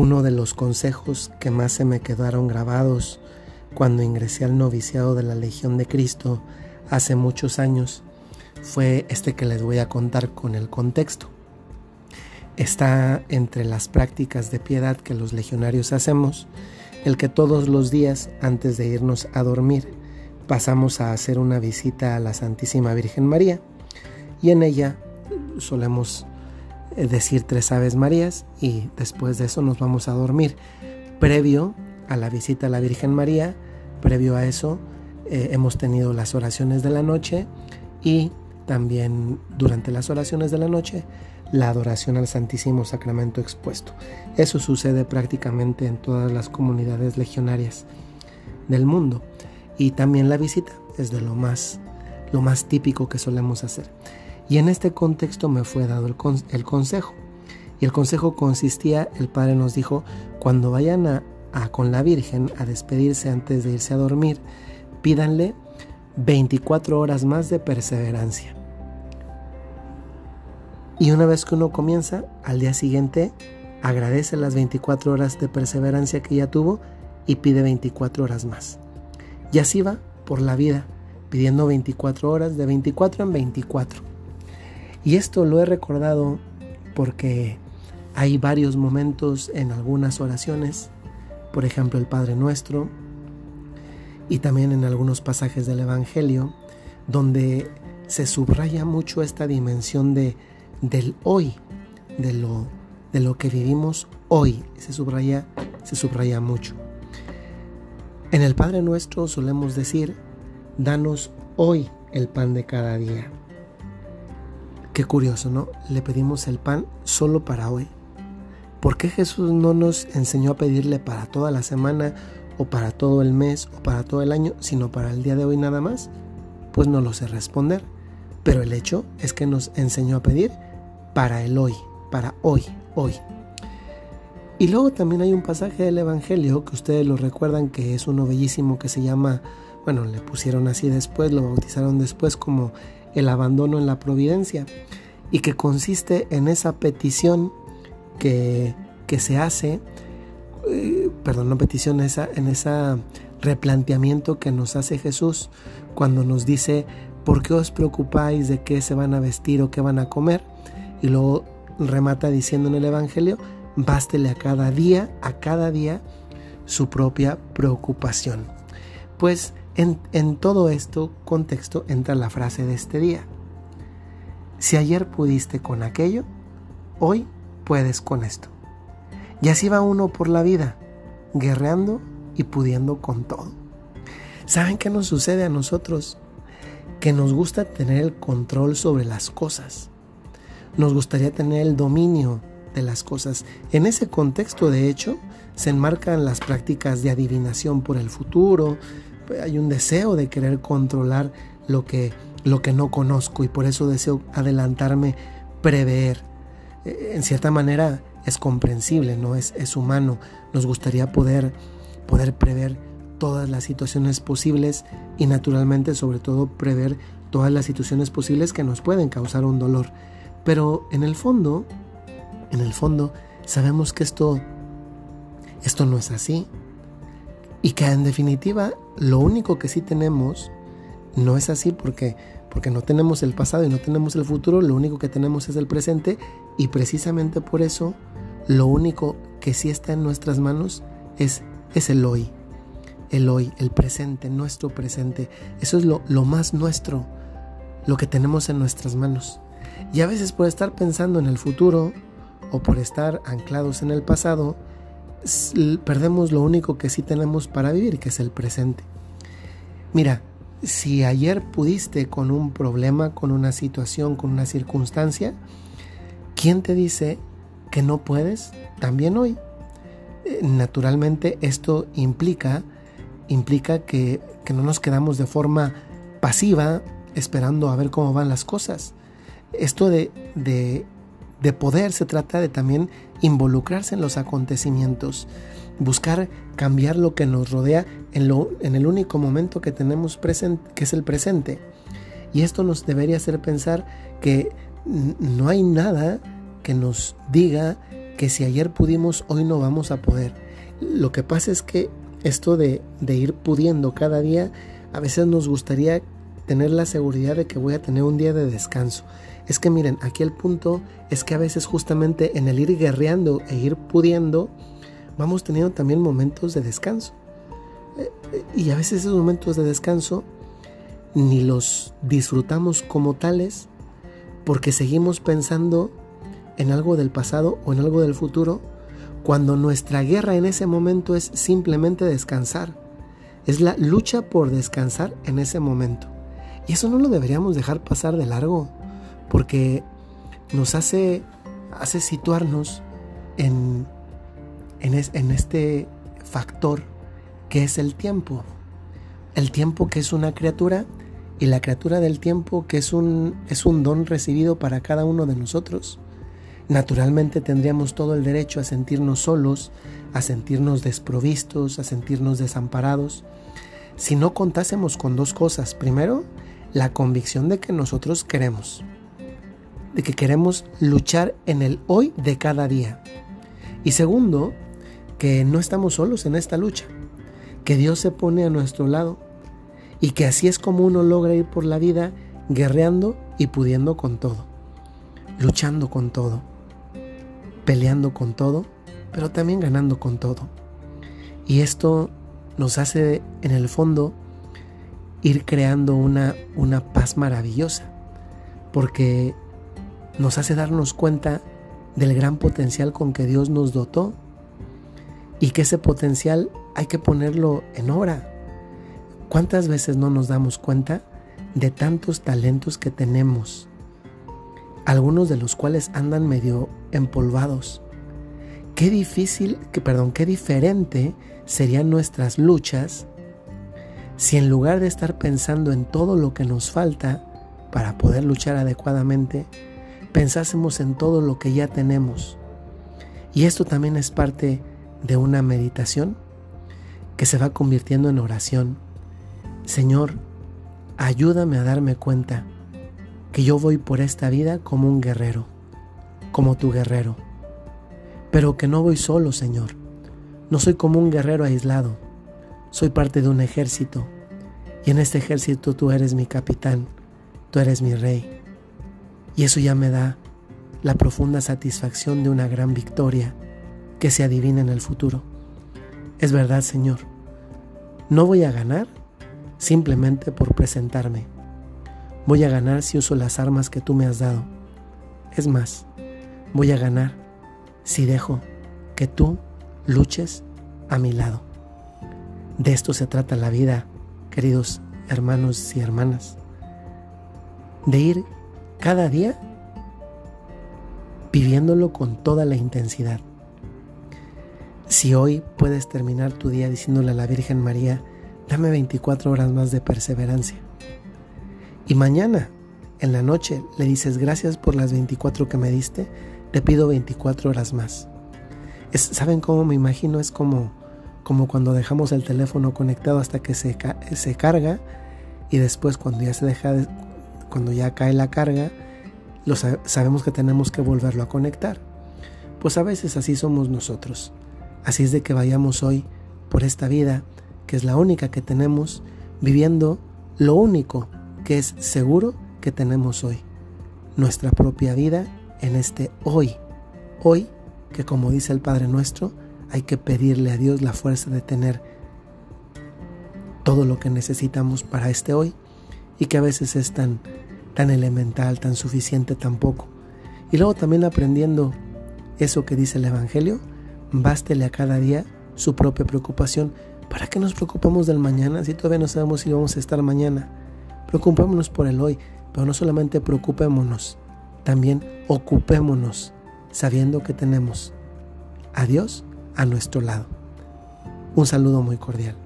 Uno de los consejos que más se me quedaron grabados cuando ingresé al noviciado de la Legión de Cristo hace muchos años fue este que les voy a contar con el contexto. Está entre las prácticas de piedad que los legionarios hacemos, el que todos los días antes de irnos a dormir pasamos a hacer una visita a la Santísima Virgen María y en ella solemos decir tres Aves Marías y después de eso nos vamos a dormir. Previo a la visita a la Virgen María, previo a eso eh, hemos tenido las oraciones de la noche y también durante las oraciones de la noche la adoración al Santísimo Sacramento expuesto. Eso sucede prácticamente en todas las comunidades legionarias del mundo y también la visita es de lo más lo más típico que solemos hacer. Y en este contexto me fue dado el, consejo. Y el consejo consistía, el Padre nos dijo, cuando vayan a, con la Virgen a despedirse antes de irse a dormir, pídanle 24 horas más de perseverancia. Y una vez que uno comienza, al día siguiente agradece las 24 horas de perseverancia que ya tuvo y pide 24 horas más. Y así va por la vida, pidiendo 24 horas de 24 en 24. Y esto lo he recordado porque hay varios momentos en algunas oraciones, por ejemplo el Padre Nuestro, y también en algunos pasajes del Evangelio, donde se subraya mucho esta dimensión de, del hoy, de lo, de lo que vivimos hoy. Se subraya, se subraya mucho. En el Padre Nuestro solemos decir, danos hoy el pan de cada día. Qué curioso, ¿no? Le pedimos el pan solo para hoy. ¿Por qué Jesús no nos enseñó a pedirle para toda la semana o para todo el mes o para todo el año, sino para el día de hoy nada más? Pues no lo sé responder. Pero el hecho es que nos enseñó a pedir para el hoy, para hoy, hoy. Y luego también hay un pasaje del Evangelio que ustedes lo recuerdan que es uno bellísimo que se llama, bueno, le pusieron así después, lo bautizaron después como el abandono en la providencia y que consiste en esa petición que, que se hace, eh, perdón, no petición, esa, en ese replanteamiento que nos hace Jesús cuando nos dice, ¿por qué os preocupáis de qué se van a vestir o qué van a comer? Y luego remata diciendo en el Evangelio, bástele a cada día, a cada día, su propia preocupación. Pues en, todo esto contexto entra la frase de este día. Si ayer pudiste con aquello, hoy puedes con esto. Y así va uno por la vida, guerreando y pudiendo con todo. ¿Saben qué nos sucede a nosotros? Que nos gusta tener el control sobre las cosas. Nos gustaría tener el dominio de las cosas. En ese contexto, de hecho, se enmarcan las prácticas de adivinación por el futuro, hay un deseo de querer controlar lo que, lo que no conozco y por eso deseo adelantarme, prever. Eh, en cierta manera es comprensible, ¿no? Es, es humano. Nos gustaría poder, poder prever todas las situaciones posibles y naturalmente sobre todo prever todas las situaciones posibles que nos pueden causar un dolor. Pero en el fondo, en el fondo, sabemos que esto, esto no es así. Y que en definitiva lo único que sí tenemos no es así porque, porque no tenemos el pasado y no tenemos el futuro, lo único que tenemos es el presente y precisamente por eso lo único que sí está en nuestras manos es, es el hoy, el hoy, el presente, nuestro presente. Eso es lo, lo más nuestro, lo que tenemos en nuestras manos. Y a veces por estar pensando en el futuro o por estar anclados en el pasado, perdemos lo único que sí tenemos para vivir, que es el presente. Mira, si ayer pudiste con un problema, con una situación, con una circunstancia, ¿quién te dice que no puedes también hoy? Eh, naturalmente esto implica, implica que, que no nos quedamos de forma pasiva esperando a ver cómo van las cosas. Esto de, de de poder se trata de también involucrarse en los acontecimientos, buscar cambiar lo que nos rodea en, lo, en el único momento que tenemos presente, que es el presente. Y esto nos debería hacer pensar que no hay nada que nos diga que si ayer pudimos, hoy no vamos a poder. Lo que pasa es que esto de, de ir pudiendo cada día, a veces nos gustaría tener la seguridad de que voy a tener un día de descanso. Es que miren, aquí el punto es que a veces justamente en el ir guerreando e ir pudiendo, vamos teniendo también momentos de descanso. Eh, eh, y a veces esos momentos de descanso ni los disfrutamos como tales porque seguimos pensando en algo del pasado o en algo del futuro cuando nuestra guerra en ese momento es simplemente descansar. Es la lucha por descansar en ese momento. Y eso no lo deberíamos dejar pasar de largo, porque nos hace, hace situarnos en, en, este factor que es el tiempo. El tiempo que es una criatura y la criatura del tiempo que es un, es un don recibido para cada uno de nosotros. Naturalmente tendríamos todo el derecho a sentirnos solos, a sentirnos desprovistos, a sentirnos desamparados, si no contásemos con dos cosas. Primero, la convicción de que nosotros queremos, de que queremos luchar en el hoy de cada día. Y segundo, que no estamos solos en esta lucha, que Dios se pone a nuestro lado y que así es como uno logra ir por la vida guerreando y pudiendo con todo, luchando con todo, peleando con todo, pero también ganando con todo. Y esto nos hace en el fondo ir creando una, una paz maravillosa, porque nos hace darnos cuenta del gran potencial con que Dios nos dotó y que ese potencial hay que ponerlo en obra. ¿Cuántas veces no nos damos cuenta de tantos talentos que tenemos? Algunos de los cuales andan medio empolvados. Qué difícil, que perdón, qué diferente serían nuestras luchas si en lugar de estar pensando en todo lo que nos falta para poder luchar adecuadamente, pensásemos en todo lo que ya tenemos. Y esto también es parte de una meditación que se va convirtiendo en oración. Señor, ayúdame a darme cuenta que yo voy por esta vida como un guerrero, como tu guerrero, pero que no voy solo, Señor. No soy como un guerrero aislado soy parte de un ejército y en este ejército tú eres mi capitán, tú eres mi rey. Y eso ya me da la profunda satisfacción de una gran victoria que se adivina en el futuro. Es verdad, Señor, no voy a ganar simplemente por presentarme. Voy a ganar si uso las armas que tú me has dado. Es más, voy a ganar si dejo que tú luches a mi lado. De esto se trata la vida, queridos hermanos y hermanas. De ir cada día viviéndolo con toda la intensidad. Si hoy puedes terminar tu día diciéndole a la Virgen María, dame 24 horas más de perseverancia. Y mañana, en la noche, le dices, gracias por las 24 que me diste, te pido 24 horas más. ¿Saben cómo me imagino? Es como como cuando dejamos el teléfono conectado hasta que se, se carga y después cuando ya se deja cuando ya cae la carga lo sabemos que tenemos que volverlo a conectar. Pues a veces así somos nosotros. Así es de que vayamos hoy por esta vida que es la única que tenemos viviendo lo único que es seguro que tenemos hoy. Nuestra propia vida en este hoy. Hoy que como dice el Padre nuestro hay que pedirle a Dios la fuerza de tener todo lo que necesitamos para este hoy y que a veces es tan, tan elemental, tan suficiente, tan poco. Y luego también aprendiendo eso que dice el Evangelio, bástele a cada día su propia preocupación. ¿Para qué nos preocupamos del mañana si todavía no sabemos si vamos a estar mañana? Preocupémonos por el hoy, pero no solamente preocupémonos, también ocupémonos sabiendo que tenemos a Dios a nuestro lado. Un saludo muy cordial.